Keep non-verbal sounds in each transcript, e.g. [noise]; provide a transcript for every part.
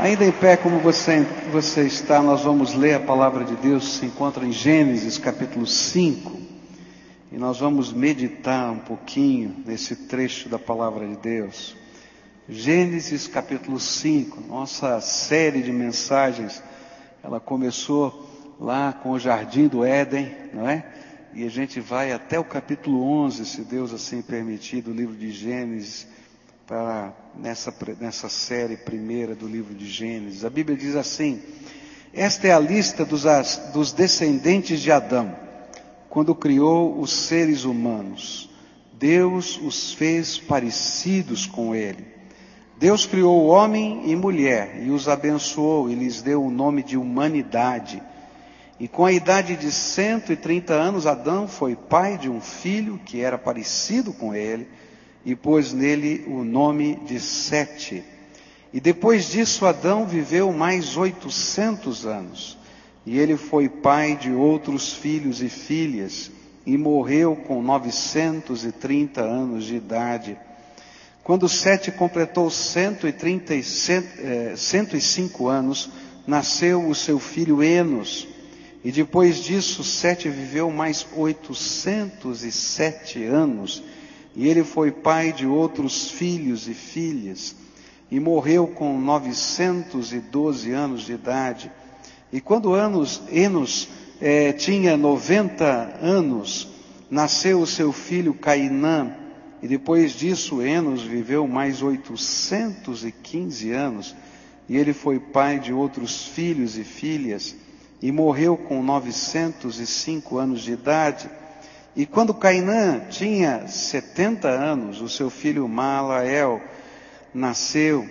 Ainda em pé, como você, você está, nós vamos ler a palavra de Deus, se encontra em Gênesis capítulo 5, e nós vamos meditar um pouquinho nesse trecho da palavra de Deus. Gênesis capítulo 5, nossa série de mensagens, ela começou lá com o jardim do Éden, não é? E a gente vai até o capítulo 11, se Deus assim permitir, do livro de Gênesis para nessa, nessa série primeira do livro de Gênesis. A Bíblia diz assim: Esta é a lista dos, dos descendentes de Adão, quando criou os seres humanos. Deus os fez parecidos com ele. Deus criou homem e mulher e os abençoou e lhes deu o nome de humanidade. E com a idade de 130 anos, Adão foi pai de um filho que era parecido com ele e pôs nele o nome de Sete. E depois disso Adão viveu mais oitocentos anos, e ele foi pai de outros filhos e filhas, e morreu com novecentos e trinta anos de idade. Quando Sete completou cento e trinta e eh, cinco anos, nasceu o seu filho Enos, e depois disso Sete viveu mais oitocentos e sete anos, e ele foi pai de outros filhos e filhas, e morreu com 912 anos de idade. E quando anos, Enos eh, tinha 90 anos, nasceu o seu filho Cainã, e depois disso Enos viveu mais 815 anos, e ele foi pai de outros filhos e filhas, e morreu com 905 anos de idade. E quando Cainã tinha 70 anos, o seu filho Malael nasceu.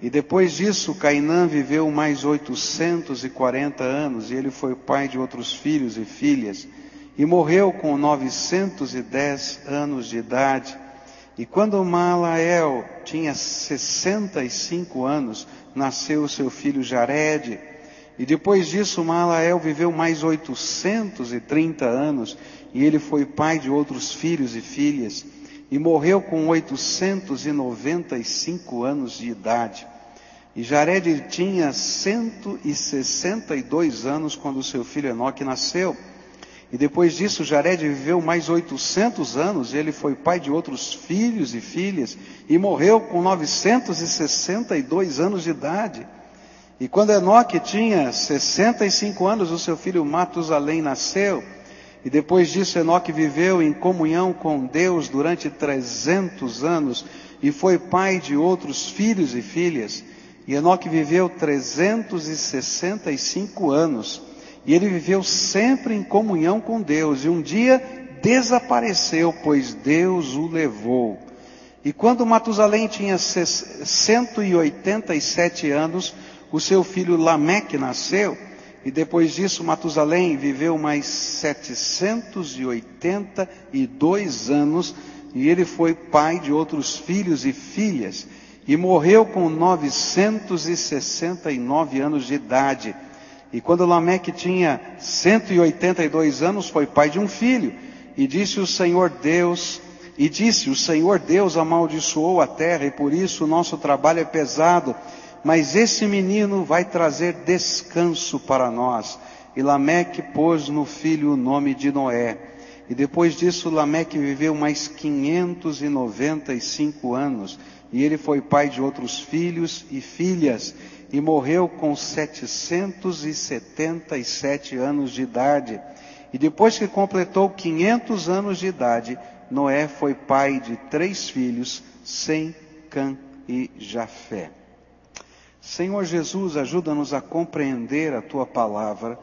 E depois disso, Cainã viveu mais 840 anos, e ele foi pai de outros filhos e filhas, e morreu com 910 anos de idade. E quando Malael tinha 65 anos, nasceu o seu filho Jared. E depois disso, Malael viveu mais 830 anos, e ele foi pai de outros filhos e filhas, e morreu com 895 anos de idade. E Jared tinha 162 anos quando seu filho Enoque nasceu. E depois disso, Jared viveu mais 800 anos, e ele foi pai de outros filhos e filhas, e morreu com 962 anos de idade. E quando Enoque tinha 65 anos, o seu filho Matusalém nasceu. E depois disso, Enoque viveu em comunhão com Deus durante 300 anos e foi pai de outros filhos e filhas. E Enoque viveu 365 anos. E ele viveu sempre em comunhão com Deus. E um dia desapareceu, pois Deus o levou. E quando Matusalém tinha 187 anos, o seu filho Lameque nasceu, e depois disso Matusalém viveu mais 782 anos, e ele foi pai de outros filhos e filhas, e morreu com 969 anos de idade. E quando Lameque tinha 182 anos, foi pai de um filho, e disse o Senhor Deus, e disse: O Senhor Deus amaldiçoou a terra, e por isso o nosso trabalho é pesado mas esse menino vai trazer descanso para nós. E Lameque pôs no filho o nome de Noé. E depois disso, Lameque viveu mais 595 anos. E ele foi pai de outros filhos e filhas. E morreu com 777 anos de idade. E depois que completou 500 anos de idade, Noé foi pai de três filhos, Sem, Cã e Jafé. Senhor Jesus, ajuda-nos a compreender a tua palavra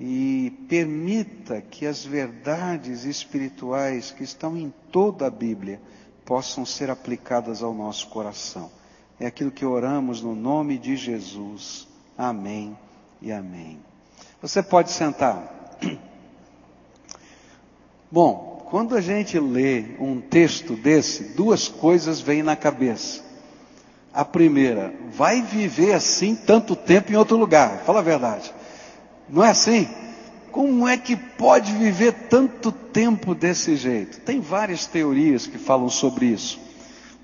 e permita que as verdades espirituais que estão em toda a Bíblia possam ser aplicadas ao nosso coração. É aquilo que oramos no nome de Jesus. Amém e amém. Você pode sentar. [clears throat] Bom, quando a gente lê um texto desse, duas coisas vêm na cabeça. A primeira, vai viver assim tanto tempo em outro lugar. Fala a verdade. Não é assim? Como é que pode viver tanto tempo desse jeito? Tem várias teorias que falam sobre isso.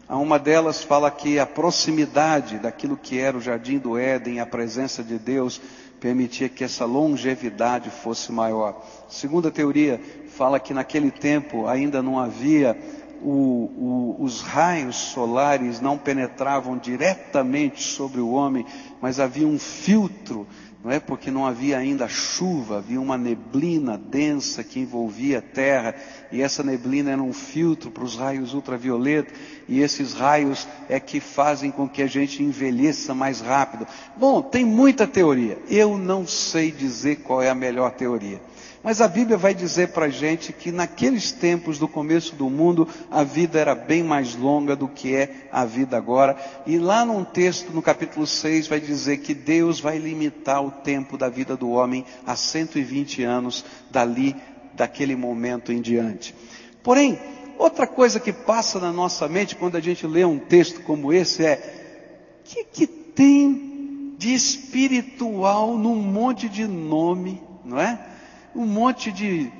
Uma delas fala que a proximidade daquilo que era o jardim do Éden, a presença de Deus, permitia que essa longevidade fosse maior. Segunda teoria fala que naquele tempo ainda não havia o, o, os raios solares não penetravam diretamente sobre o homem, mas havia um filtro não é porque não havia ainda chuva, havia uma neblina densa que envolvia a terra, e essa neblina era um filtro para os raios ultravioletos, e esses raios é que fazem com que a gente envelheça mais rápido. Bom, tem muita teoria, eu não sei dizer qual é a melhor teoria. Mas a Bíblia vai dizer para a gente que naqueles tempos do começo do mundo, a vida era bem mais longa do que é a vida agora. E lá num texto, no capítulo 6, vai dizer que Deus vai limitar o tempo da vida do homem a 120 anos dali, daquele momento em diante. Porém, outra coisa que passa na nossa mente quando a gente lê um texto como esse é: o que, que tem de espiritual num monte de nome, não é? Um monte de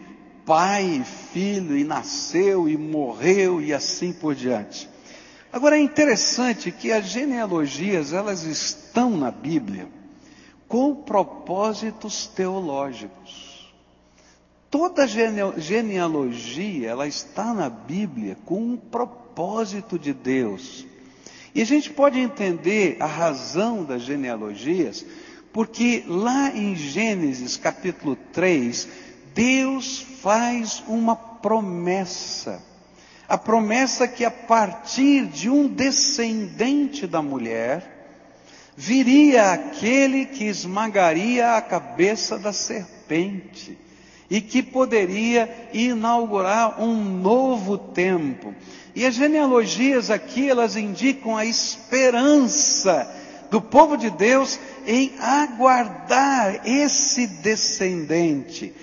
pai, filho, e nasceu, e morreu, e assim por diante. Agora é interessante que as genealogias, elas estão na Bíblia com propósitos teológicos. Toda genealogia, ela está na Bíblia com um propósito de Deus. E a gente pode entender a razão das genealogias porque lá em Gênesis capítulo 3, Deus faz uma promessa. A promessa que a partir de um descendente da mulher, viria aquele que esmagaria a cabeça da serpente e que poderia inaugurar um novo tempo. E as genealogias aqui, elas indicam a esperança do povo de Deus em aguardar esse descendente.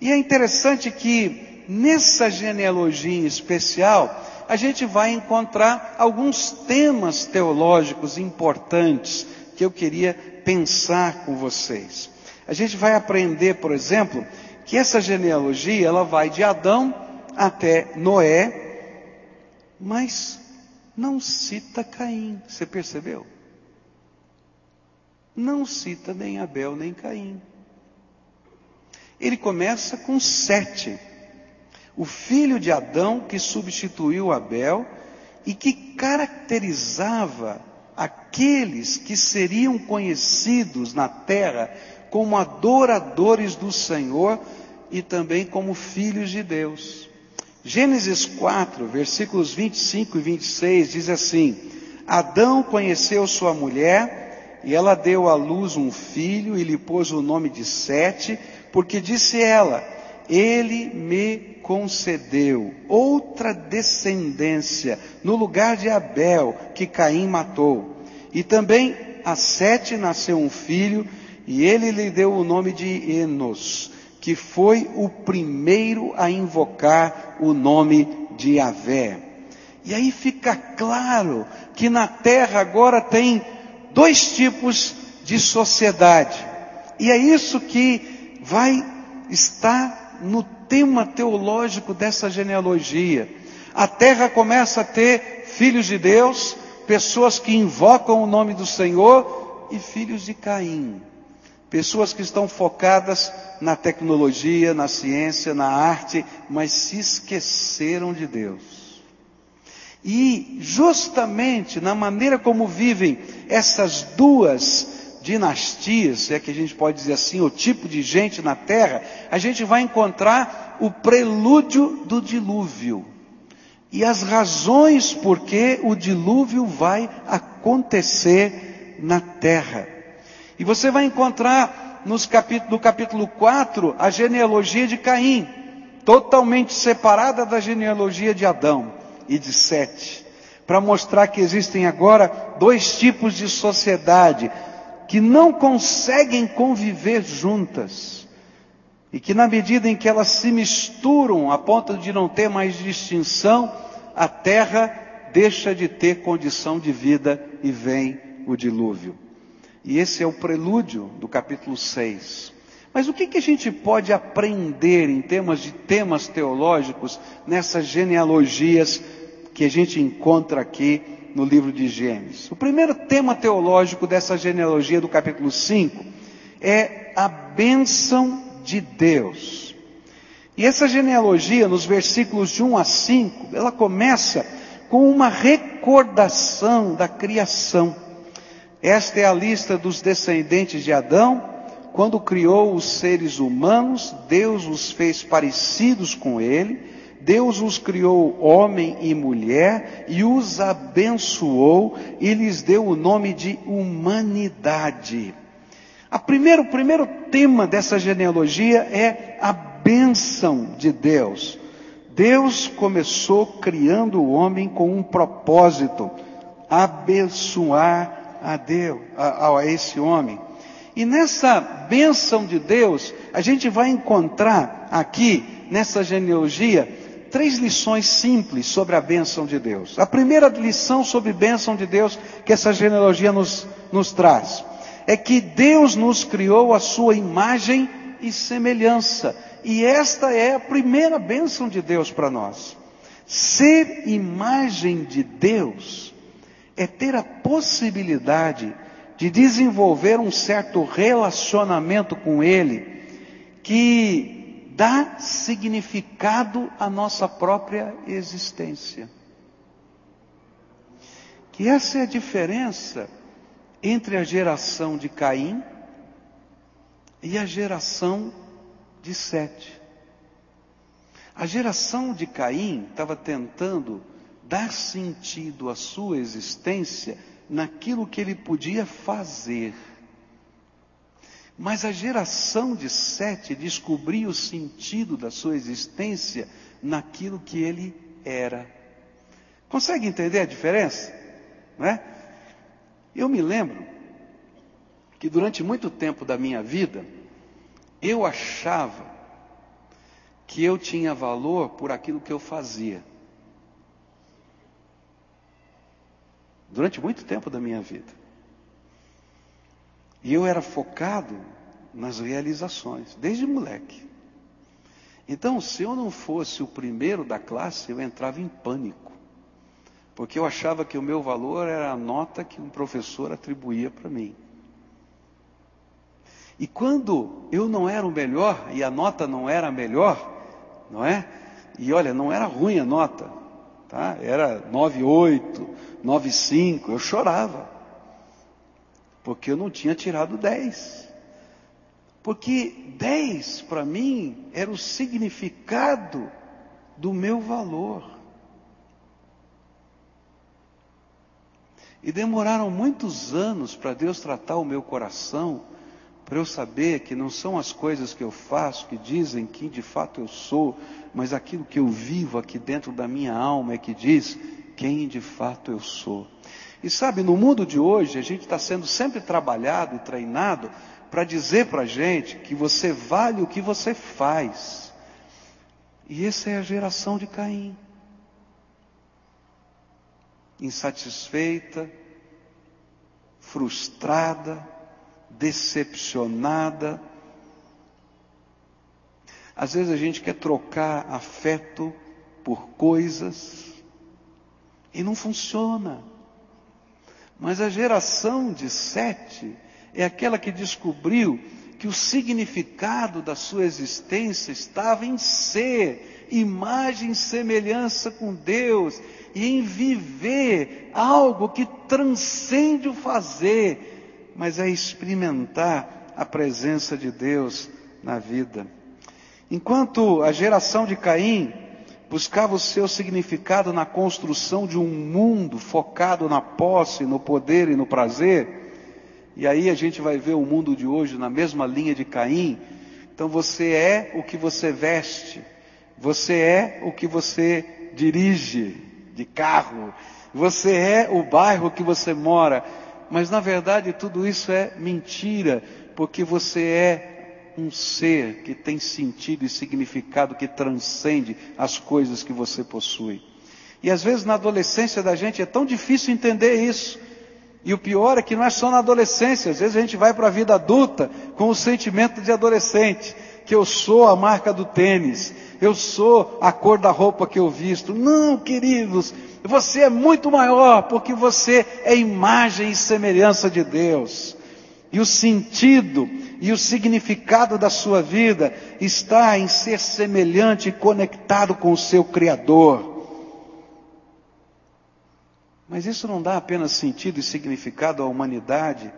E é interessante que nessa genealogia especial, a gente vai encontrar alguns temas teológicos importantes que eu queria pensar com vocês. A gente vai aprender, por exemplo, que essa genealogia ela vai de Adão até Noé, mas não cita Caim. Você percebeu? Não cita nem Abel nem Caim. Ele começa com Sete, o filho de Adão que substituiu Abel e que caracterizava aqueles que seriam conhecidos na terra como adoradores do Senhor e também como filhos de Deus. Gênesis 4, versículos 25 e 26 diz assim: Adão conheceu sua mulher e ela deu à luz um filho e lhe pôs o nome de Sete, porque disse ela: Ele me concedeu outra descendência no lugar de Abel, que Caim matou. E também a Sete nasceu um filho, e ele lhe deu o nome de Enos, que foi o primeiro a invocar o nome de Yahvé. E aí fica claro que na terra agora tem dois tipos de sociedade. E é isso que vai estar no tema teológico dessa genealogia. A terra começa a ter filhos de Deus, pessoas que invocam o nome do Senhor e filhos de Caim. Pessoas que estão focadas na tecnologia, na ciência, na arte, mas se esqueceram de Deus. E justamente na maneira como vivem essas duas dinastias, é que a gente pode dizer assim, o tipo de gente na terra, a gente vai encontrar o prelúdio do dilúvio. E as razões por que o dilúvio vai acontecer na terra. E você vai encontrar nos capítulo, no capítulo 4 a genealogia de Caim, totalmente separada da genealogia de Adão e de Sete, para mostrar que existem agora dois tipos de sociedade que não conseguem conviver juntas e que na medida em que elas se misturam a ponto de não ter mais distinção, a terra deixa de ter condição de vida e vem o dilúvio. E esse é o prelúdio do capítulo 6. Mas o que, que a gente pode aprender em termos de temas teológicos nessas genealogias que a gente encontra aqui no livro de Gênesis. O primeiro tema teológico dessa genealogia do capítulo 5 é a bênção de Deus. E essa genealogia, nos versículos de 1 a 5, ela começa com uma recordação da criação. Esta é a lista dos descendentes de Adão. Quando criou os seres humanos, Deus os fez parecidos com ele. Deus os criou homem e mulher e os abençoou e lhes deu o nome de humanidade. A primeiro, o primeiro tema dessa genealogia é a bênção de Deus. Deus começou criando o homem com um propósito, abençoar a Deus, a, a esse homem. E nessa bênção de Deus, a gente vai encontrar aqui, nessa genealogia, três lições simples sobre a bênção de Deus. A primeira lição sobre bênção de Deus que essa genealogia nos, nos traz é que Deus nos criou a sua imagem e semelhança. E esta é a primeira bênção de Deus para nós. Ser imagem de Deus é ter a possibilidade de desenvolver um certo relacionamento com Ele que dá significado à nossa própria existência. Que essa é a diferença entre a geração de Caim e a geração de Sete. A geração de Caim estava tentando dar sentido à sua existência naquilo que ele podia fazer. Mas a geração de Sete descobriu o sentido da sua existência naquilo que ele era. Consegue entender a diferença? Não é? Eu me lembro que durante muito tempo da minha vida, eu achava que eu tinha valor por aquilo que eu fazia. Durante muito tempo da minha vida. E eu era focado nas realizações, desde moleque. Então, se eu não fosse o primeiro da classe, eu entrava em pânico. Porque eu achava que o meu valor era a nota que um professor atribuía para mim. E quando eu não era o melhor e a nota não era a melhor, não é? E olha, não era ruim a nota, tá? Era 9,8, 9,5, eu chorava. Porque eu não tinha tirado 10. Porque 10 para mim era o significado do meu valor. E demoraram muitos anos para Deus tratar o meu coração para eu saber que não são as coisas que eu faço que dizem quem de fato eu sou, mas aquilo que eu vivo aqui dentro da minha alma é que diz quem de fato eu sou. E sabe, no mundo de hoje, a gente está sendo sempre trabalhado e treinado para dizer para a gente que você vale o que você faz. E essa é a geração de Caim. Insatisfeita, frustrada, decepcionada. Às vezes a gente quer trocar afeto por coisas e não funciona. Mas a geração de sete é aquela que descobriu que o significado da sua existência estava em ser imagem e semelhança com Deus e em viver algo que transcende o fazer mas é experimentar a presença de Deus na vida. Enquanto a geração de Caim buscava o seu significado na construção de um mundo focado na posse, no poder e no prazer, e aí a gente vai ver o mundo de hoje na mesma linha de Caim. Então você é o que você veste, você é o que você dirige de carro, você é o bairro que você mora, mas na verdade tudo isso é mentira, porque você é um ser que tem sentido e significado que transcende as coisas que você possui. E às vezes na adolescência da gente é tão difícil entender isso. E o pior é que não é só na adolescência, às vezes a gente vai para a vida adulta com o sentimento de adolescente, que eu sou a marca do tênis, eu sou a cor da roupa que eu visto. Não, queridos, Você é muito maior porque você é imagem e semelhança de Deus. E o sentido e o significado da sua vida está em ser semelhante e conectado com o seu Criador. Mas isso não dá apenas sentido e significado à humanidade,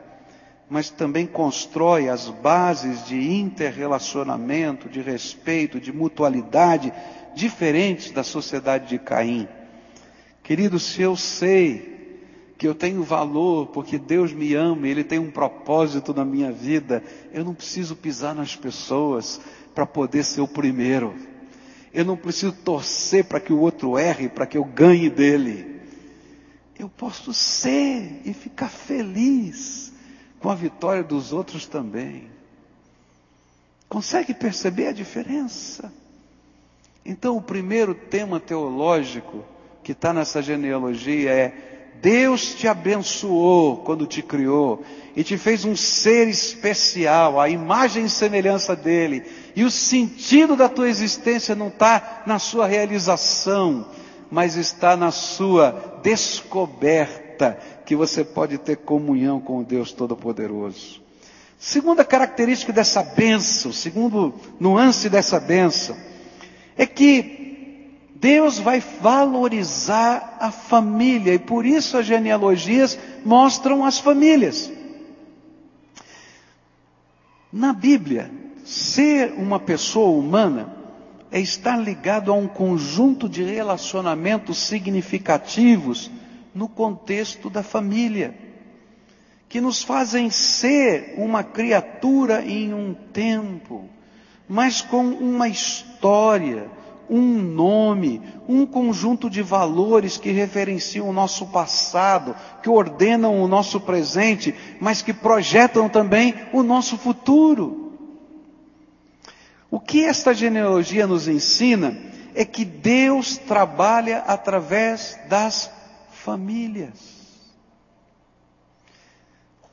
mas também constrói as bases de interrelacionamento, de respeito, de mutualidade diferentes da sociedade de Caim. Querido, se eu sei que eu tenho valor porque Deus me ama, Ele tem um propósito na minha vida, eu não preciso pisar nas pessoas para poder ser o primeiro. Eu não preciso torcer para que o outro erre, para que eu ganhe dele. Eu posso ser e ficar feliz com a vitória dos outros também. Consegue perceber a diferença? Então, o primeiro tema teológico que está nessa genealogia é Deus te abençoou quando te criou e te fez um ser especial, a imagem e semelhança dele. E o sentido da tua existência não está na sua realização, mas está na sua descoberta que você pode ter comunhão com o Deus Todo-Poderoso. Segunda característica dessa bênção, segundo nuance dessa bênção, é que Deus vai valorizar a família e por isso as genealogias mostram as famílias. Na Bíblia, ser uma pessoa humana é estar ligado a um conjunto de relacionamentos significativos no contexto da família, que nos fazem ser uma criatura em um tempo, mas com uma história, um nome, um conjunto de valores que referenciam o nosso passado, que ordenam o nosso presente, mas que projetam também o nosso futuro. O que esta genealogia nos ensina é que Deus trabalha através das famílias.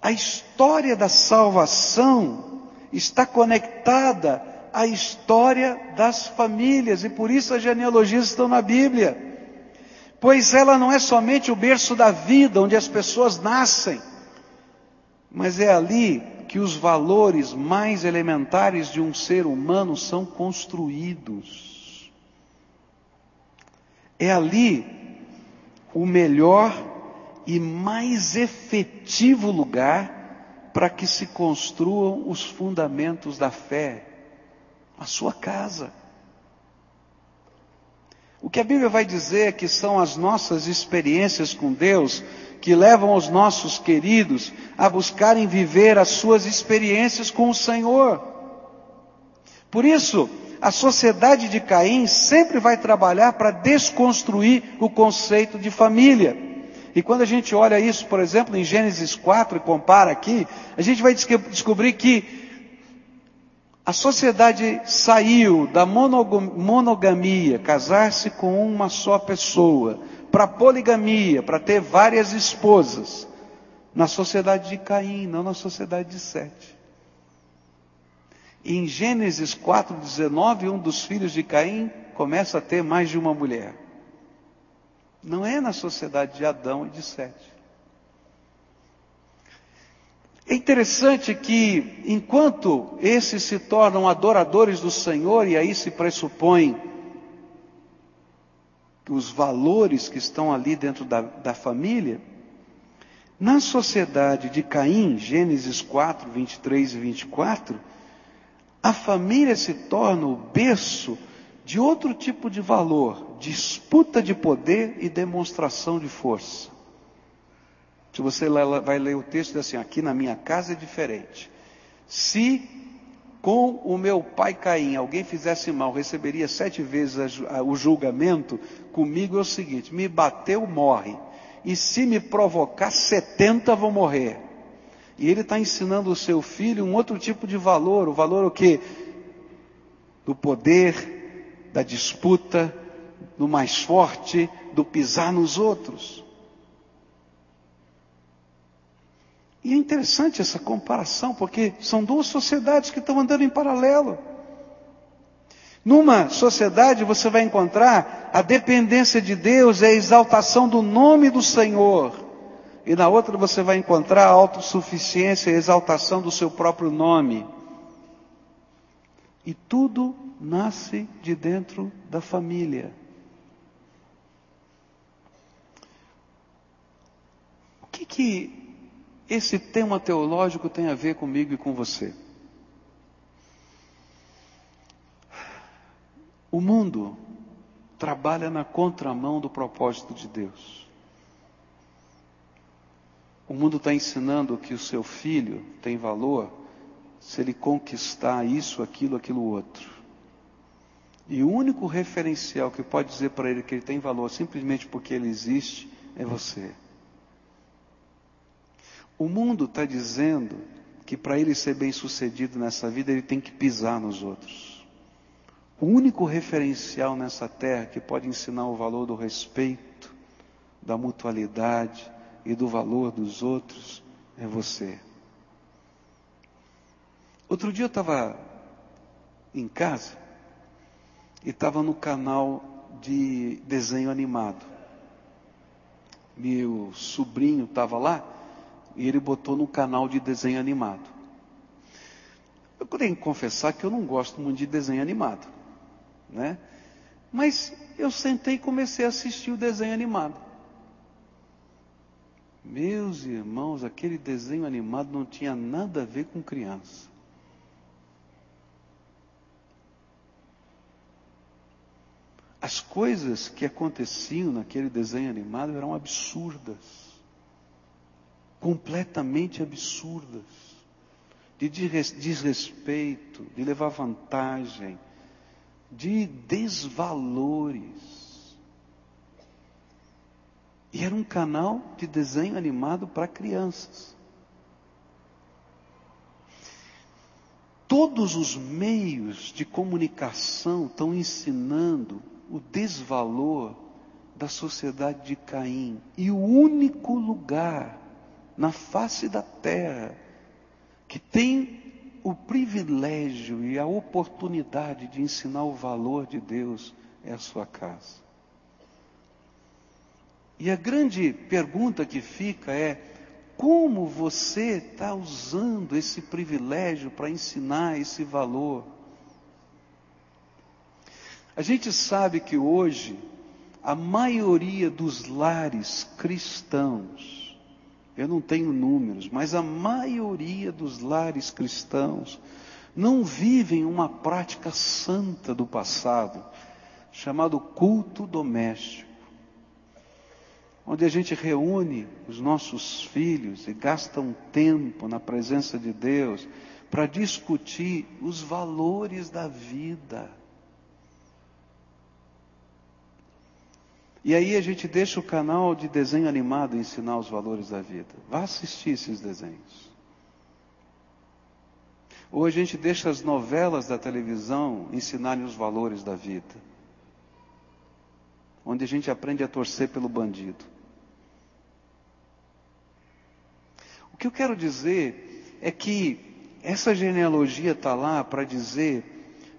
A história da salvação está conectada a história das famílias e por isso as genealogias estão na Bíblia. Pois ela não é somente o berço da vida onde as pessoas nascem, mas é ali que os valores mais elementares de um ser humano são construídos. É ali o melhor e mais efetivo lugar para que se construam os fundamentos da fé a sua casa. O que a Bíblia vai dizer é que são as nossas experiências com Deus que levam os nossos queridos a buscarem viver as suas experiências com o Senhor. Por isso, a sociedade de Caim sempre vai trabalhar para desconstruir o conceito de família. E quando a gente olha isso, por exemplo, em Gênesis 4 e compara aqui, a gente vai descobrir que a sociedade saiu da monogamia, casar-se com uma só pessoa, para poligamia, para ter várias esposas, na sociedade de Caim, não na sociedade de Sete. Em Gênesis 4,19, um dos filhos de Caim começa a ter mais de uma mulher. Não é na sociedade de Adão e de Sete. É interessante que, enquanto esses se tornam adoradores do Senhor, e aí se pressupõe os valores que estão ali dentro da, da família, na sociedade de Caim, Gênesis 4, 23 e 24, a família se torna o berço de outro tipo de valor, disputa de poder e demonstração de força. Se você vai ler o texto, assim: aqui na minha casa é diferente. Se com o meu pai Caim alguém fizesse mal, receberia sete vezes o julgamento, comigo é o seguinte: me bateu, morre. E se me provocar, setenta vão morrer. E ele está ensinando o seu filho um outro tipo de valor, o valor o quê? Do poder, da disputa, do mais forte, do pisar nos outros. E é interessante essa comparação, porque são duas sociedades que estão andando em paralelo. Numa sociedade você vai encontrar a dependência de Deus e a exaltação do nome do Senhor. E na outra você vai encontrar a autossuficiência e a exaltação do seu próprio nome. E tudo nasce de dentro da família. O que, que esse tema teológico tem a ver comigo e com você? O mundo trabalha na contramão do propósito de Deus. O mundo está ensinando que o seu filho tem valor se ele conquistar isso, aquilo, aquilo outro. E o único referencial que pode dizer para ele que ele tem valor simplesmente porque ele existe é você. O mundo está dizendo que para ele ser bem sucedido nessa vida ele tem que pisar nos outros. O único referencial nessa terra que pode ensinar o valor do respeito, da mutualidade e do valor dos outros é você. Outro dia eu estava em casa e estava no canal de desenho animado. Meu sobrinho estava lá e ele botou no canal de desenho animado. Eu tenho que confessar que eu não gosto muito de desenho animado né? Mas eu sentei e comecei a assistir o desenho animado. Meus irmãos, aquele desenho animado não tinha nada a ver com criança. As coisas que aconteciam naquele desenho animado eram absurdas. Completamente absurdas. De desrespeito, de levar vantagem, de desvalores. E era um canal de desenho animado para crianças. Todos os meios de comunicação estão ensinando o desvalor da sociedade de Caim. E o único lugar na face da terra que tem o privilégio e a oportunidade de ensinar o valor de Deus é a sua casa. E a grande pergunta que fica é: como você está usando esse privilégio para ensinar esse valor? A gente sabe que hoje a maioria dos lares cristãos eu não tenho números, mas a maioria dos lares cristãos não vivem uma prática santa do passado, chamado culto doméstico, onde a gente reúne os nossos filhos e gasta um tempo na presença de Deus para discutir os valores da vida. E aí a gente deixa o canal de desenho animado ensinar os valores da vida. Vá assistir esses desenhos. Ou a gente deixa as novelas da televisão ensinarem os valores da vida. Onde a gente aprende a torcer pelo bandido. O que eu quero dizer é que essa genealogia está lá para dizer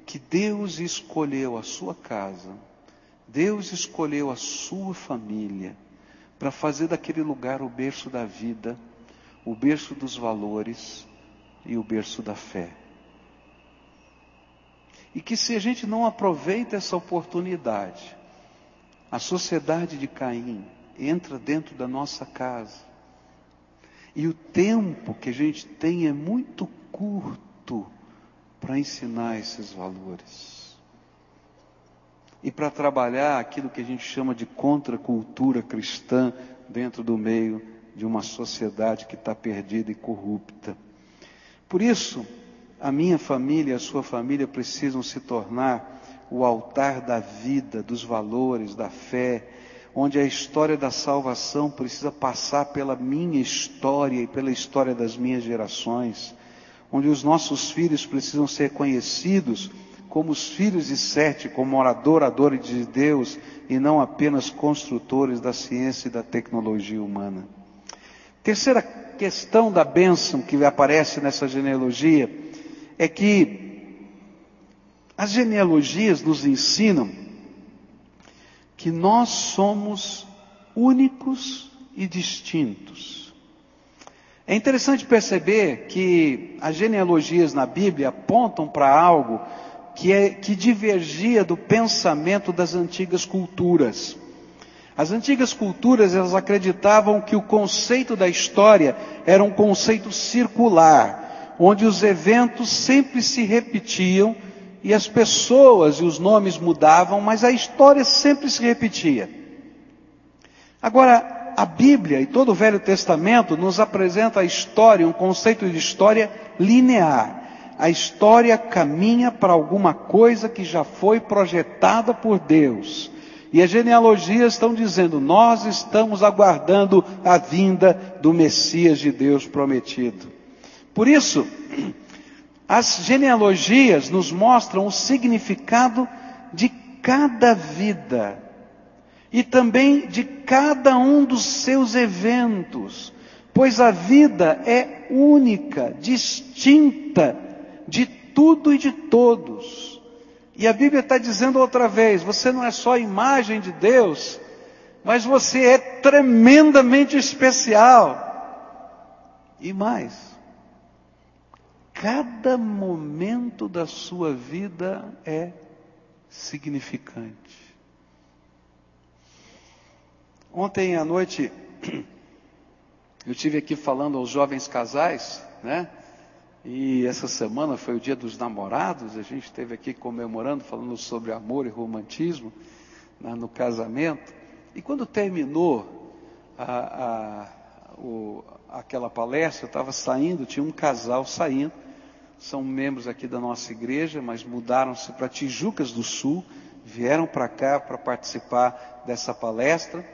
que Deus escolheu a sua casa Deus escolheu a sua família para fazer daquele lugar o berço da vida, o berço dos valores e o berço da fé. E que se a gente não aproveita essa oportunidade, a sociedade de Caim entra dentro da nossa casa. E o tempo que a gente tem é muito curto para ensinar esses valores e para trabalhar aquilo que a gente chama de contracultura cristã dentro do meio de uma sociedade que está perdida e corrupta. Por isso, a minha família e a sua família precisam se tornar o altar da vida, dos valores, da fé, onde a história da salvação precisa passar pela minha história e pela história das minhas gerações, onde os nossos filhos precisam ser conhecidos como os filhos de Sete, como adoradores de Deus e não apenas construtores da ciência e da tecnologia humana. Terceira questão da bênção que aparece nessa genealogia é que As genealogias nos ensinam que nós somos únicos e distintos. É interessante perceber que as genealogias na Bíblia apontam para algo que, é, que divergia do pensamento das antigas culturas. As antigas culturas elas acreditavam que o conceito da história era um conceito circular, onde os eventos sempre se repetiam e as pessoas e os nomes mudavam, mas a história sempre se repetia. Agora, a Bíblia e todo o Velho Testamento nos apresenta a história, um conceito de história linear. A história caminha para alguma coisa que já foi projetada por Deus. E as genealogias estão dizendo: nós estamos aguardando a vinda do Messias de Deus prometido. Por isso, as genealogias nos mostram o significado de cada vida e também de cada um dos seus eventos, pois a vida é única, distinta de tudo e de todos. E a Bíblia está dizendo outra vez: você não é só imagem de Deus, mas você é tremendamente especial. E mais, Cada momento da sua vida é significante. Ontem à noite, [clears throat] eu tive aqui falando aos jovens casais, né? E essa semana foi o dia dos namorados, a gente esteve aqui comemorando, falando sobre amor e romantismo né, no casamento. E quando terminou a, a, o, aquela palestra, eu estava saindo, tinha um casal saindo, são membros aqui da nossa igreja, mas mudaram-se para Tijucas do Sul, vieram para cá para participar dessa palestra.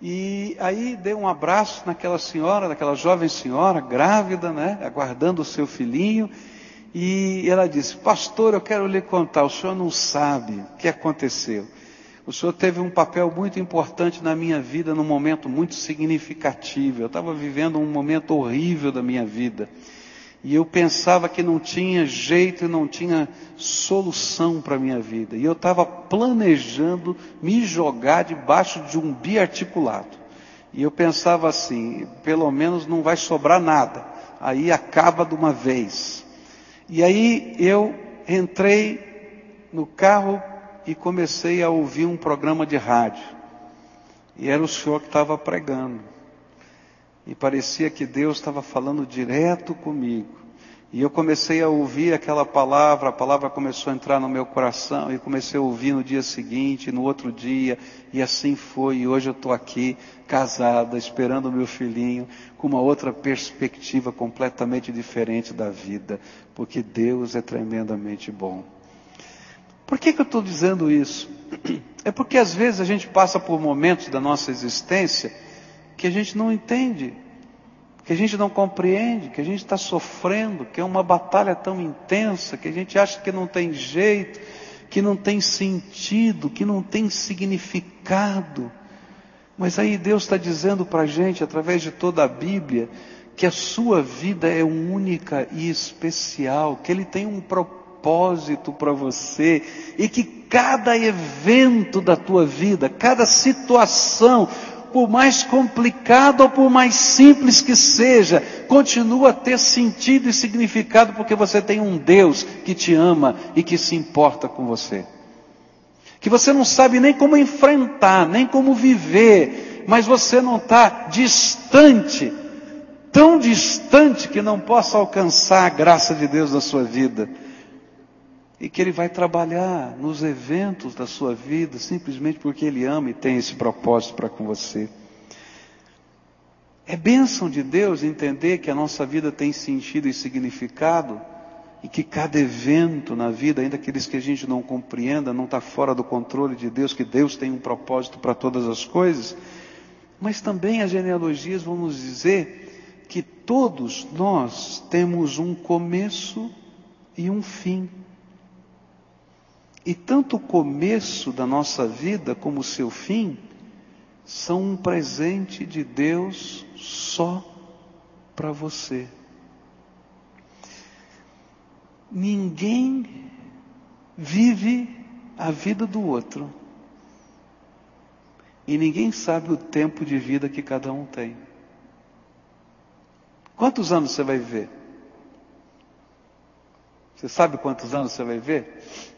E aí dei um abraço naquela senhora, naquela jovem senhora, grávida, né, aguardando o seu filhinho. E ela disse: Pastor, eu quero lhe contar, o senhor não sabe o que aconteceu. O senhor teve um papel muito importante na minha vida, num momento muito significativo. Eu estava vivendo um momento horrível da minha vida. E eu pensava que não tinha jeito e não tinha solução para a minha vida. E eu estava planejando me jogar debaixo de um biarticulado. E eu pensava assim, pelo menos não vai sobrar nada. Aí acaba de uma vez. E aí eu entrei no carro e comecei a ouvir um programa de rádio. E era o senhor que estava pregando e parecia que Deus estava falando direto comigo. E eu comecei a ouvir aquela palavra, a palavra começou a entrar no meu coração e comecei a ouvir no dia seguinte, no outro dia, e assim foi. E hoje eu estou aqui, casada, esperando o meu filhinho, com uma outra perspectiva completamente diferente da vida, porque Deus é tremendamente bom. Por que, que eu estou dizendo isso? [clears throat] É porque às vezes a gente passa por momentos da nossa existência que a gente não entende, que a gente não compreende, que a gente está sofrendo, que é uma batalha tão intensa, que a gente acha que não tem jeito, que não tem sentido, que não tem significado. Mas aí Deus está dizendo para a gente, através de toda a Bíblia, que a sua vida é única e especial, que Ele tem um propósito para você e que cada evento da tua vida, cada situação, por mais complicado ou por mais simples que seja, continua a ter sentido e significado porque você tem um Deus que te ama e que se importa com você. Que você não sabe nem como enfrentar, nem como viver, mas você não está distante, tão distante que não possa alcançar a graça de Deus na sua vida e que Ele vai trabalhar nos eventos da sua vida simplesmente porque Ele ama e tem esse propósito para com você. É bênção de Deus entender que a nossa vida tem sentido e significado e que cada evento na vida, ainda aqueles que a gente não compreenda, não está fora do controle de Deus, que Deus tem um propósito para todas as coisas, mas também as genealogias vão nos dizer que todos nós temos um começo e um fim. E tanto o começo da nossa vida como o seu fim são um presente de Deus só para você. Ninguém vive a vida do outro. E ninguém sabe o tempo de vida que cada um tem. Quantos anos você vai viver? Você sabe quantos anos você vai viver?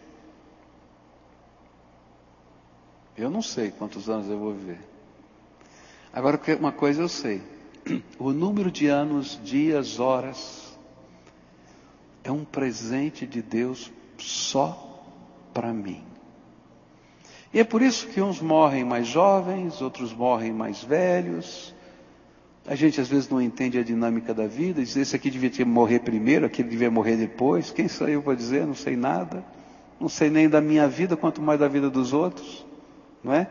Eu não sei quantos anos eu vou viver. Agora, uma coisa eu sei: [clears throat] o número de anos, dias, horas, é um presente de Deus só para mim. E é por isso que uns morrem mais jovens, outros morrem mais velhos. A gente às vezes não entende a dinâmica da vida, diz esse aqui devia morrer primeiro, aquele devia morrer depois. Quem eu para dizer? Não sei nada. Não sei nem da minha vida, quanto mais da vida dos outros. Não é?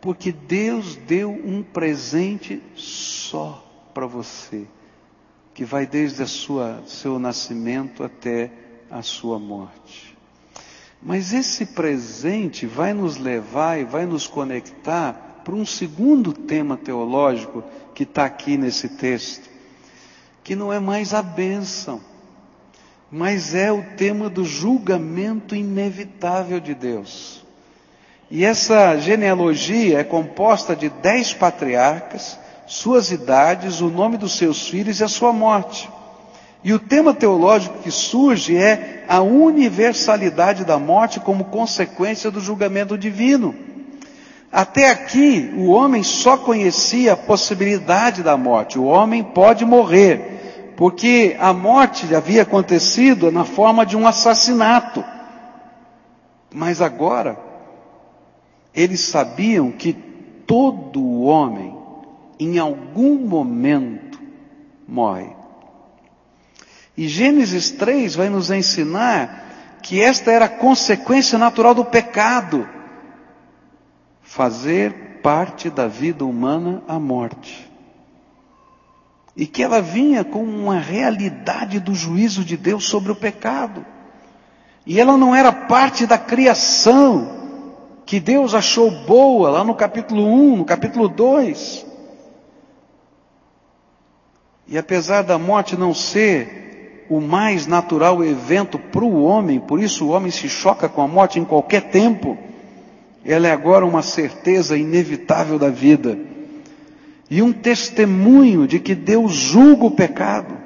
Porque Deus deu um presente só para você, que vai desde a sua seu nascimento até a sua morte. Mas esse presente vai nos levar e vai nos conectar para um segundo tema teológico que está aqui nesse texto, que não é mais a bênção, mas é o tema do julgamento inevitável de Deus. E essa genealogia é composta de dez patriarcas, suas idades, o nome dos seus filhos e a sua morte. E o tema teológico que surge é a universalidade da morte como consequência do julgamento divino. Até aqui, o homem só conhecia a possibilidade da morte. O homem pode morrer, porque a morte havia acontecido na forma de um assassinato. Mas agora, eles sabiam que todo homem, em algum momento, morre. E Gênesis 3 vai nos ensinar que esta era a consequência natural do pecado fazer parte da vida humana a morte. E que ela vinha com uma realidade do juízo de Deus sobre o pecado. E ela não era parte da criação que Deus achou boa lá no capítulo 1, no capítulo 2. E apesar da morte não ser o mais natural evento para o homem, por isso o homem se choca com a morte em qualquer tempo. Ela é agora uma certeza inevitável da vida e um testemunho de que Deus julga o pecado.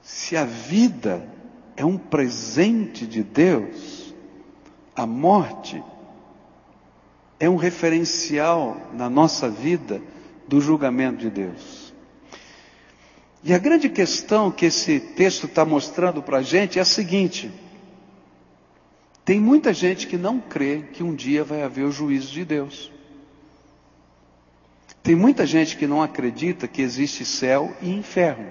Se a vida é um presente de Deus, a morte é um referencial na nossa vida do julgamento de Deus. E a grande questão que esse texto está mostrando para a gente é a seguinte: tem muita gente que não crê que um dia vai haver o juízo de Deus. Tem muita gente que não acredita que existe céu e inferno.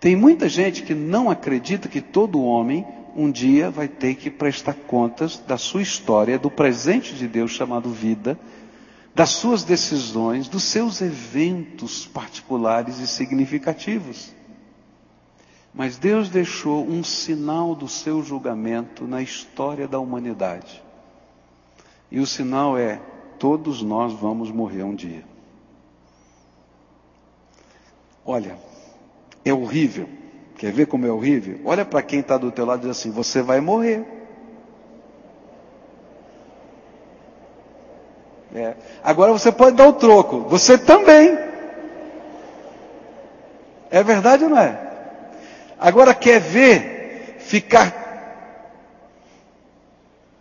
Tem muita gente que não acredita que todo homem um dia vai ter que prestar contas da sua história, do presente de Deus chamado vida, das suas decisões, dos seus eventos particulares e significativos. Mas Deus deixou um sinal do seu julgamento na história da humanidade. E o sinal é: todos nós vamos morrer um dia. Olha, é horrível. Quer ver como é horrível? Olha para quem está do teu lado e diz assim: você vai morrer. É. Agora você pode dar o troco. Você também. É verdade ou não é? Agora quer ver ficar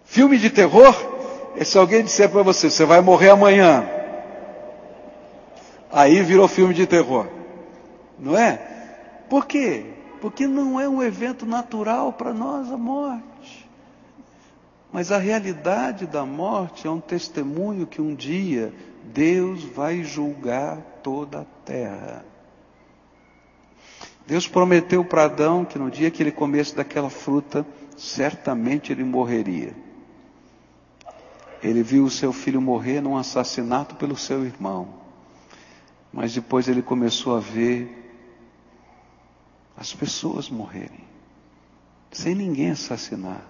filme de terror? E se alguém disser para você, você vai morrer amanhã. Aí virou filme de terror. Não é? Por quê? Porque não é um evento natural para nós a morte. Mas a realidade da morte é um testemunho que um dia Deus vai julgar toda a terra. Deus prometeu para Adão que no dia que ele comesse daquela fruta, certamente ele morreria. Ele viu o seu filho morrer num assassinato pelo seu irmão. Mas depois ele começou a ver as pessoas morrerem, sem ninguém assassinar.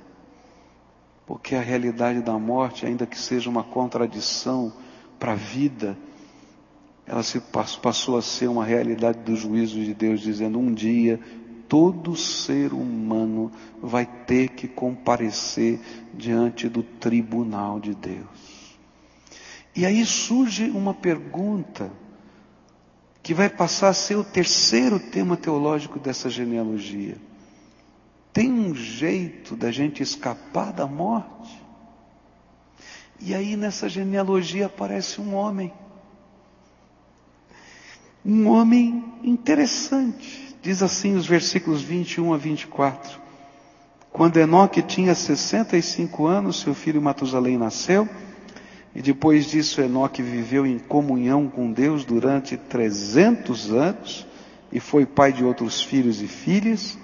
Porque a realidade da morte, ainda que seja uma contradição para a vida, ela se passou a ser uma realidade do juízo de Deus, dizendo: um dia todo ser humano vai ter que comparecer diante do tribunal de Deus. E aí surge uma pergunta que vai passar a ser o terceiro tema teológico dessa genealogia. Tem um jeito da gente escapar da morte? E aí nessa genealogia aparece um homem. Um homem interessante. Diz assim os versículos 21 a 24. Quando Enoque tinha 65 anos, seu filho Matusalém nasceu. E depois disso, Enoque viveu em comunhão com Deus durante 300 anos e foi pai de outros filhos e filhas.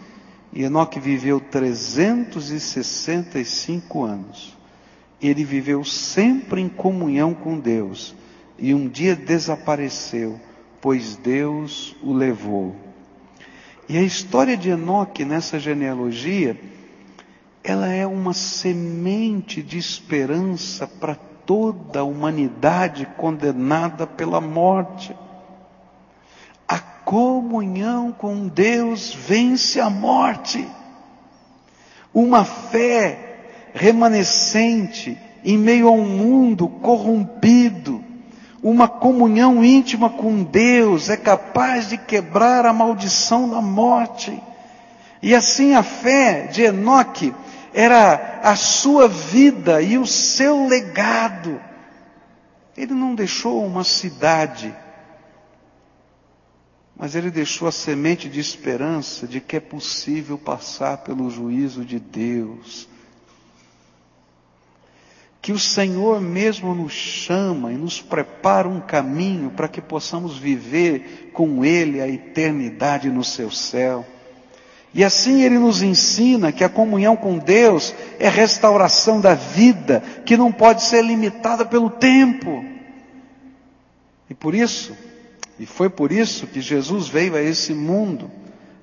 E Enoque viveu 365 anos. Ele viveu sempre em comunhão com Deus e um dia desapareceu, pois Deus o levou. E a história de Enoque nessa genealogia, ela é uma semente de esperança para toda a humanidade condenada pela morte. A comunhão com Deus vence a morte. Uma fé remanescente em meio a um mundo corrompido, uma comunhão íntima com Deus é capaz de quebrar a maldição da morte. E assim a fé de Enoque era a sua vida e o seu legado. Ele não deixou uma cidade, mas ele deixou a semente de esperança de que é possível passar pelo juízo de Deus. Que o Senhor mesmo nos chama e nos prepara um caminho para que possamos viver com Ele a eternidade no seu céu. E assim ele nos ensina que a comunhão com Deus é restauração da vida, que não pode ser limitada pelo tempo. E por isso, e foi por isso que Jesus veio a esse mundo,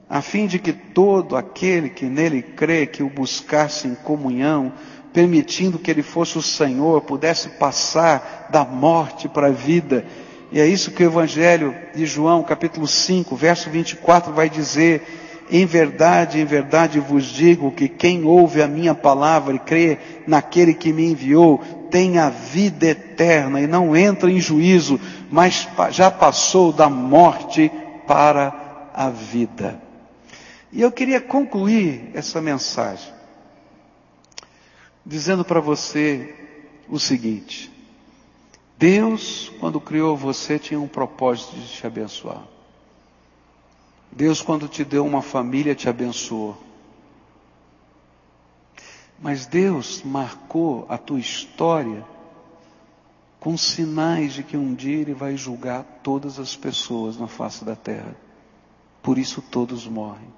a fim de que todo aquele que nele crê, que o buscasse em comunhão, permitindo que ele fosse o Senhor, pudesse passar da morte para a vida. E é isso que o Evangelho de João, capítulo 5, verso 24, vai dizer em verdade, em verdade vos digo que quem ouve a minha palavra e crê naquele que me enviou, tem a vida eterna e não entra em juízo, mas já passou da morte para a vida. E eu queria concluir essa mensagem dizendo para você o seguinte: Deus, quando criou você, tinha um propósito de te abençoar. Deus, quando te deu uma família, te abençoou. Mas Deus marcou a tua história com sinais de que um dia Ele vai julgar todas as pessoas na face da terra. Por isso todos morrem.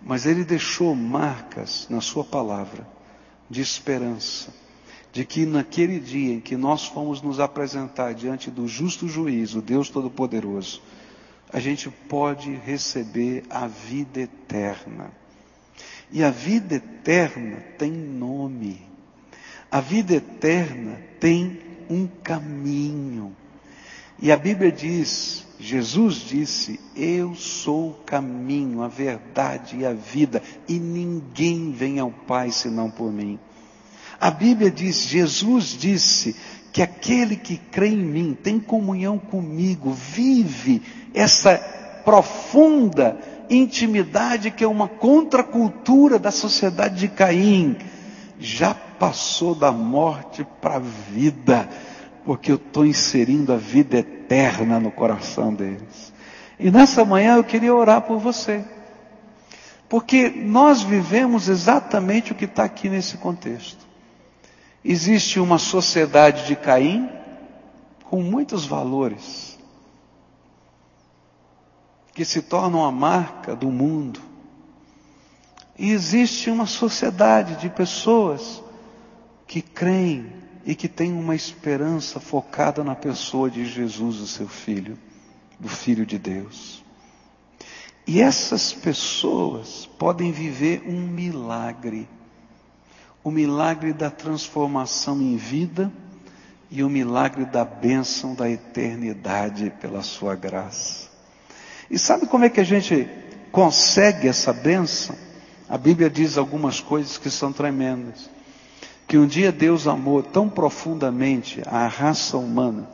Mas Ele deixou marcas na Sua palavra de esperança, de que naquele dia em que nós fomos nos apresentar diante do justo juiz, o Deus Todo-Poderoso, a gente pode receber a vida eterna. E a vida eterna tem nome. A vida eterna tem um caminho. E a Bíblia diz, Jesus disse: Eu sou o caminho, a verdade e a vida, e ninguém vem ao Pai senão por mim. A Bíblia diz, Jesus disse que aquele que crê em mim, tem comunhão comigo, vive essa profunda intimidade que é uma contracultura da sociedade de Caim, já passou da morte para a vida, porque eu estou inserindo a vida eterna no coração deles. E nessa manhã eu queria orar por você, porque nós vivemos exatamente o que está aqui nesse contexto. Existe uma sociedade de Caim com muitos valores que se tornam a marca do mundo. E existe uma sociedade de pessoas que creem e que têm uma esperança focada na pessoa de Jesus, o seu filho, do Filho de Deus. E essas pessoas podem viver um milagre o milagre da transformação em vida e o milagre da bênção da eternidade pela sua graça. E sabe como é que a gente consegue essa benção, a Bíblia diz algumas coisas que são tremendas. Que um dia Deus amou tão profundamente a raça humana,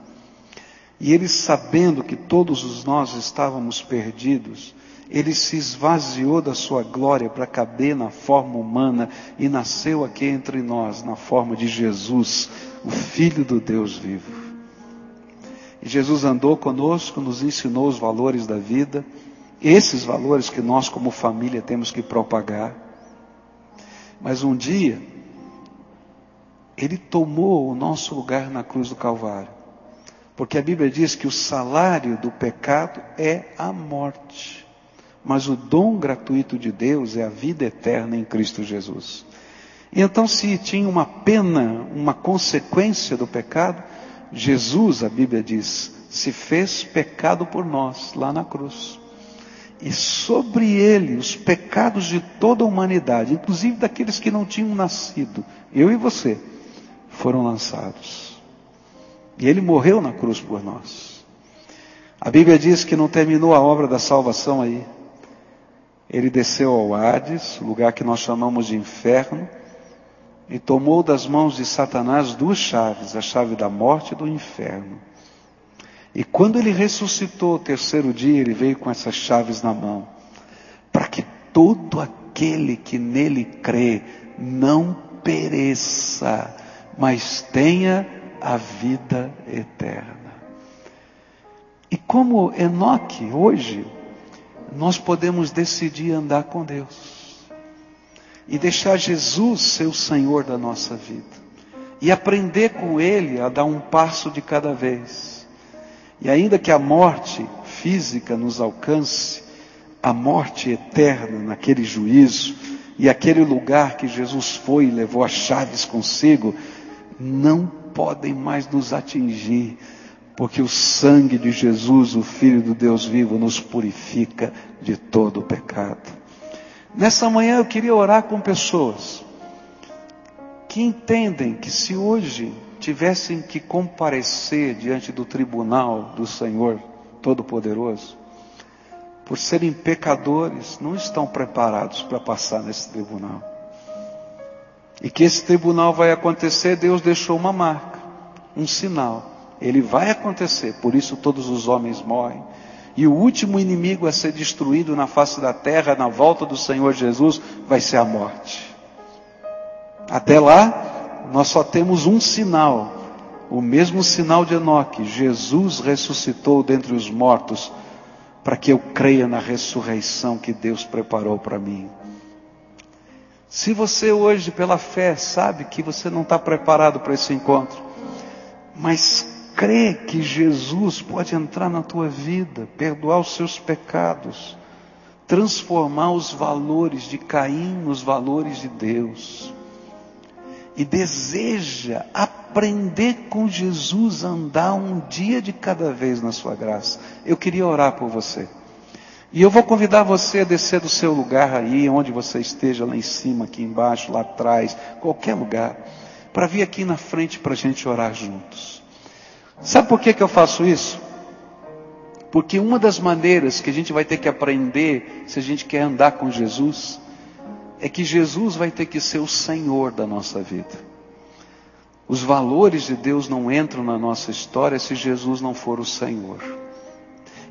e Ele sabendo que todos os nós estávamos perdidos, Ele se esvaziou da sua glória para caber na forma humana e nasceu aqui entre nós na forma de Jesus, o Filho do Deus vivo. E Jesus andou conosco, nos ensinou os valores da vida, esses valores que nós, como família, temos que propagar. Mas um dia, Ele tomou o nosso lugar na cruz do Calvário. Porque a Bíblia diz que o salário do pecado é a morte. Mas o dom gratuito de Deus é a vida eterna em Cristo Jesus. E então, se tinha uma pena, uma consequência do pecado, Jesus, a Bíblia diz, se fez pecado por nós lá na cruz e sobre ele os pecados de toda a humanidade, inclusive daqueles que não tinham nascido, eu e você, foram lançados. E ele morreu na cruz por nós. A Bíblia diz que não terminou a obra da salvação aí. Ele desceu ao Hades, lugar que nós chamamos de inferno, e tomou das mãos de Satanás duas chaves, a chave da morte e do inferno. E quando ele ressuscitou o terceiro dia, ele veio com essas chaves na mão, para que todo aquele que nele crê não pereça, mas tenha a vida eterna. E como Enoque, hoje, nós podemos decidir andar com Deus e deixar Jesus ser o Senhor da nossa vida e aprender com Ele a dar um passo de cada vez. E ainda que a morte física nos alcance, a morte eterna naquele juízo e aquele lugar que Jesus foi e levou as chaves consigo, não podem mais nos atingir, porque o sangue de Jesus, o Filho do Deus vivo, nos purifica de todo o pecado. Nessa manhã eu queria orar com pessoas que entendem que se hoje tivessem que comparecer diante do tribunal do Senhor Todo-Poderoso, por serem pecadores, não estão preparados para passar nesse tribunal. E que esse tribunal vai acontecer, Deus deixou uma marca, um sinal. Ele vai acontecer, por isso todos os homens morrem. E o último inimigo a ser destruído na face da terra, na volta do Senhor Jesus, vai ser a morte. Até lá, nós só temos um sinal, o mesmo sinal de Enoque. Jesus ressuscitou dentre os mortos, para que eu creia na ressurreição que Deus preparou para mim. Se você hoje, pela fé, sabe que você não está preparado para esse encontro, mas crê que Jesus pode entrar na tua vida, perdoar os seus pecados, transformar os valores de Caim nos valores de Deus e deseja aprender com Jesus a andar um dia de cada vez na sua graça, eu queria orar por você. E eu vou convidar você a descer do seu lugar aí, onde você esteja, lá em cima, aqui embaixo, lá atrás, qualquer lugar, para vir aqui na frente para a gente orar juntos. Sabe por que, que eu faço isso? Porque uma das maneiras que a gente vai ter que aprender, se a gente quer andar com Jesus, é que Jesus vai ter que ser o Senhor da nossa vida. Os valores de Deus não entram na nossa história se Jesus não for o Senhor.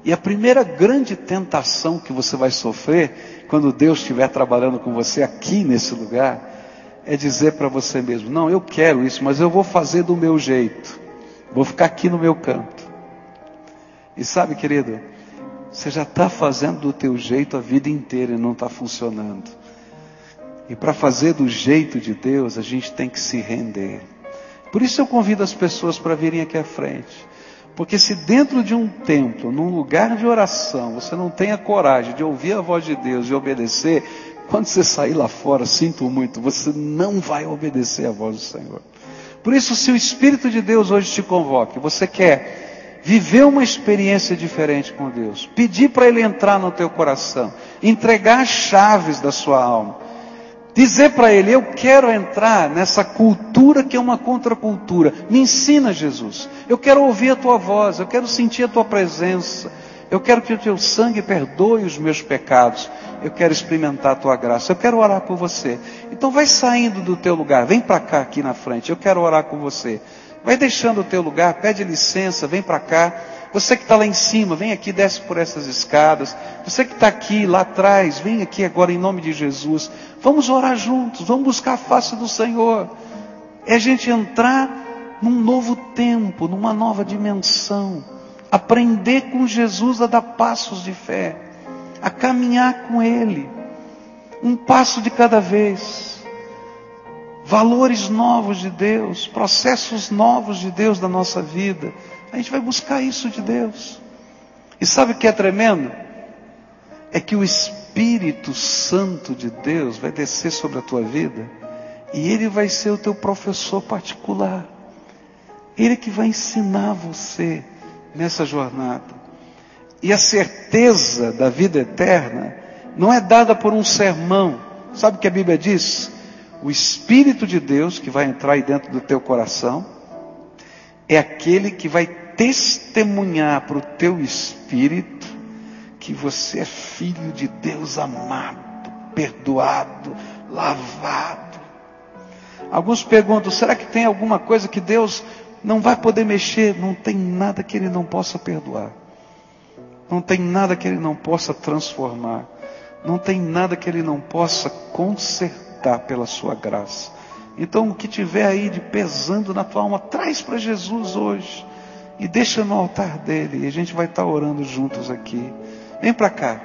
E a primeira grande tentação que você vai sofrer quando Deus estiver trabalhando com você aqui nesse lugar é dizer para você mesmo: Não, eu quero isso, mas eu vou fazer do meu jeito. Vou ficar aqui no meu canto. E sabe, querido, você já está fazendo do teu jeito a vida inteira e não está funcionando. E para fazer do jeito de Deus, a gente tem que se render. Por isso eu convido as pessoas para virem aqui à frente. Porque se dentro de um templo, num lugar de oração, você não tem a coragem de ouvir a voz de Deus e obedecer, quando você sair lá fora, sinto muito, você não vai obedecer a voz do Senhor. Por isso, se o Espírito de Deus hoje te convoca, você quer viver uma experiência diferente com Deus, pedir para Ele entrar no teu coração, entregar as chaves da sua alma, Dizer para ele: Eu quero entrar nessa cultura que é uma contracultura. Me ensina, Jesus. Eu quero ouvir a tua voz, eu quero sentir a tua presença. Eu quero que o teu sangue perdoe os meus pecados. Eu quero experimentar a tua graça. Eu quero orar por você. Então vai saindo do teu lugar. Vem para cá aqui na frente. Eu quero orar com você. Vai deixando o teu lugar. Pede licença. Vem para cá. Você que está lá em cima, vem aqui, desce por essas escadas. Você que está aqui, lá atrás, vem aqui agora em nome de Jesus. Vamos orar juntos. Vamos buscar a face do Senhor. É a gente entrar num novo tempo, numa nova dimensão aprender com Jesus a dar passos de fé, a caminhar com Ele, um passo de cada vez, valores novos de Deus, processos novos de Deus na nossa vida. A gente vai buscar isso de Deus. E sabe o que é tremendo? É que o Espírito Santo de Deus vai descer sobre a tua vida e ele vai ser o teu professor particular. Ele que vai ensinar você nessa jornada. E a certeza da vida eterna não é dada por um sermão. Sabe o que a Bíblia diz? O Espírito de Deus que vai entrar aí dentro do teu coração é aquele que vai testemunhar para o teu espírito que você é filho de Deus amado, perdoado, lavado. Alguns perguntam: será que tem alguma coisa que Deus não vai poder mexer, não tem nada que ele não possa perdoar. Não tem nada que ele não possa transformar. Não tem nada que ele não possa consertar pela sua graça. Então, o que tiver aí de pesando na tua alma, traz para Jesus hoje. E deixa no altar dele. E a gente vai estar orando juntos aqui. Vem para cá.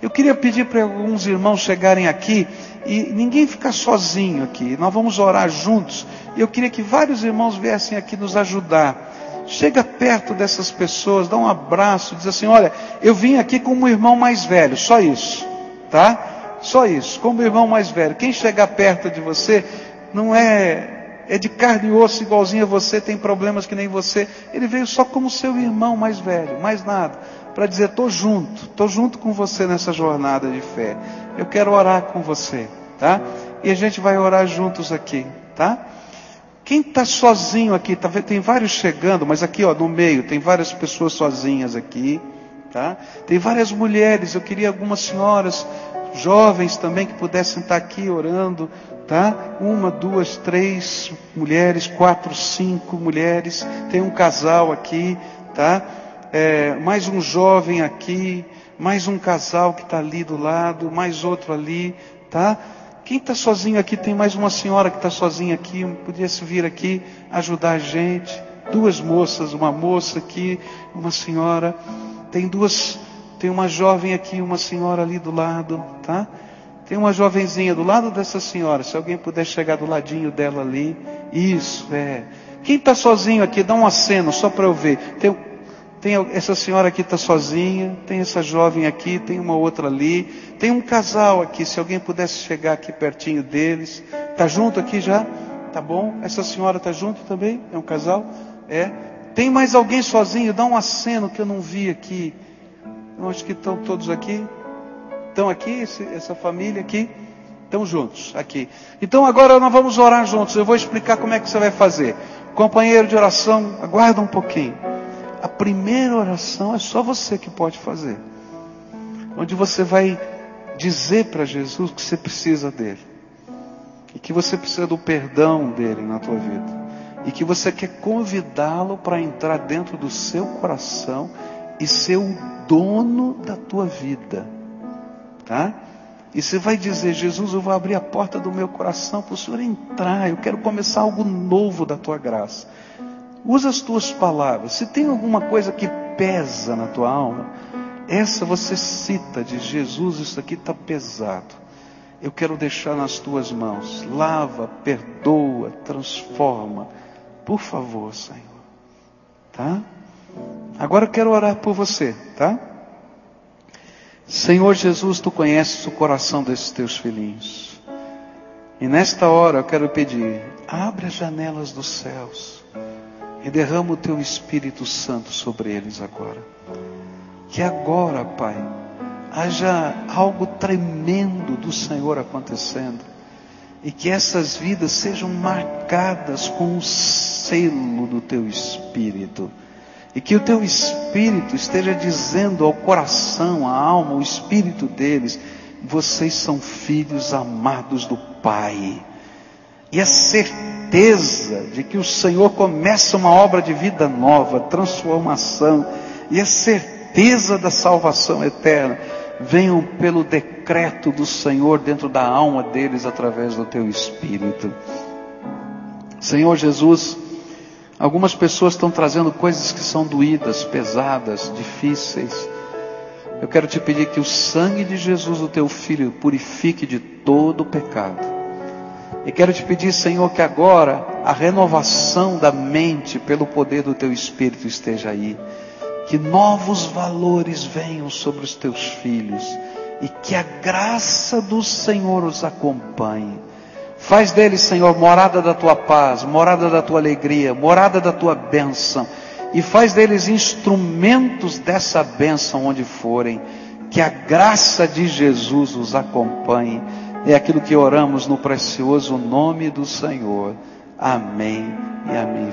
Eu queria pedir para alguns irmãos chegarem aqui e ninguém ficar sozinho aqui. Nós vamos orar juntos. E eu queria que vários irmãos viessem aqui nos ajudar. Chega perto dessas pessoas, dá um abraço, diz assim: Olha, eu vim aqui como um irmão mais velho, só isso, tá? Só isso, como irmão mais velho. Quem chegar perto de você não é, é de carne e osso igualzinho a você, tem problemas que nem você. Ele veio só como seu irmão mais velho, mais nada para dizer: estou junto, estou junto com você nessa jornada de fé. Eu quero orar com você, tá? E a gente vai orar juntos aqui, tá? Quem está sozinho aqui, tá, tem vários chegando, mas aqui ó, no meio tem várias pessoas sozinhas aqui, tá? Tem várias mulheres, eu queria algumas senhoras jovens também que pudessem estar aqui orando, tá? Uma, duas, três mulheres, quatro, cinco mulheres, tem um casal aqui, tá? é, mais um jovem aqui, mais um casal que está ali do lado, mais outro ali, tá? Quem está sozinho aqui, tem mais uma senhora que está sozinha aqui, podia se vir aqui ajudar a gente. Duas moças, uma moça aqui, uma senhora. Tem duas, tem uma jovem aqui, uma senhora ali do lado, tá? Tem uma jovenzinha do lado dessa senhora. Se alguém puder chegar do ladinho dela ali, isso é. Quem está sozinho aqui, dá um aceno só para eu ver. Tem tem essa senhora aqui está sozinha, tem essa jovem aqui, tem uma outra ali, tem um casal aqui, se alguém pudesse chegar aqui pertinho deles. Está junto aqui já? Tá bom? Essa senhora está junto também? É um casal? É. Tem mais alguém sozinho? Dá um aceno que eu não vi aqui. Eu acho que estão todos aqui. Estão aqui, essa família aqui? Estão juntos, aqui. Então agora nós vamos orar juntos. Eu vou explicar como é que você vai fazer. Companheiro de oração, aguarda um pouquinho a primeira oração é só você que pode fazer. Onde você vai dizer para Jesus que você precisa dele. E que você precisa do perdão dele na tua vida. E que você quer convidá-lo para entrar dentro do seu coração e ser o dono da tua vida. Tá? E você vai dizer, Jesus, eu vou abrir a porta do meu coração para o Senhor entrar. Eu quero começar algo novo da tua graça. Usa as tuas palavras. Se tem alguma coisa que pesa na tua alma, essa você cita de Jesus, isso aqui está pesado. Eu quero deixar nas tuas mãos. Lava, perdoa, transforma. Por favor, Senhor. Tá? Agora eu quero orar por você, tá? Senhor Jesus, tu conheces o coração desses teus filhinhos. E nesta hora eu quero pedir, abre as janelas dos céus e derrama o teu Espírito Santo sobre eles agora. Que agora, Pai, haja algo tremendo do Senhor acontecendo e que essas vidas sejam marcadas com o selo do teu Espírito e que o teu Espírito Espírito esteja dizendo ao coração, à alma, ao espírito deles: vocês são filhos amados do Pai. E a certeza de que o Senhor começa uma obra de vida nova, transformação, e a certeza da salvação eterna, venham pelo decreto do Senhor dentro da alma deles através do teu Espírito. Senhor Jesus, algumas pessoas estão trazendo coisas que são doídas, pesadas, difíceis. Eu quero te pedir que o sangue de Jesus, o teu filho, purifique de todo o pecado. E quero te pedir, Senhor, que agora a renovação da mente pelo poder do teu Espírito esteja aí. Que novos valores venham sobre os teus filhos e que a graça do Senhor os acompanhe. Faz deles, Senhor, morada da tua paz, morada da tua alegria, morada da tua bênção. E faz deles instrumentos dessa bênção onde forem. Que a graça de Jesus os acompanhe. É aquilo que oramos no precioso nome do Senhor. Amém e amém.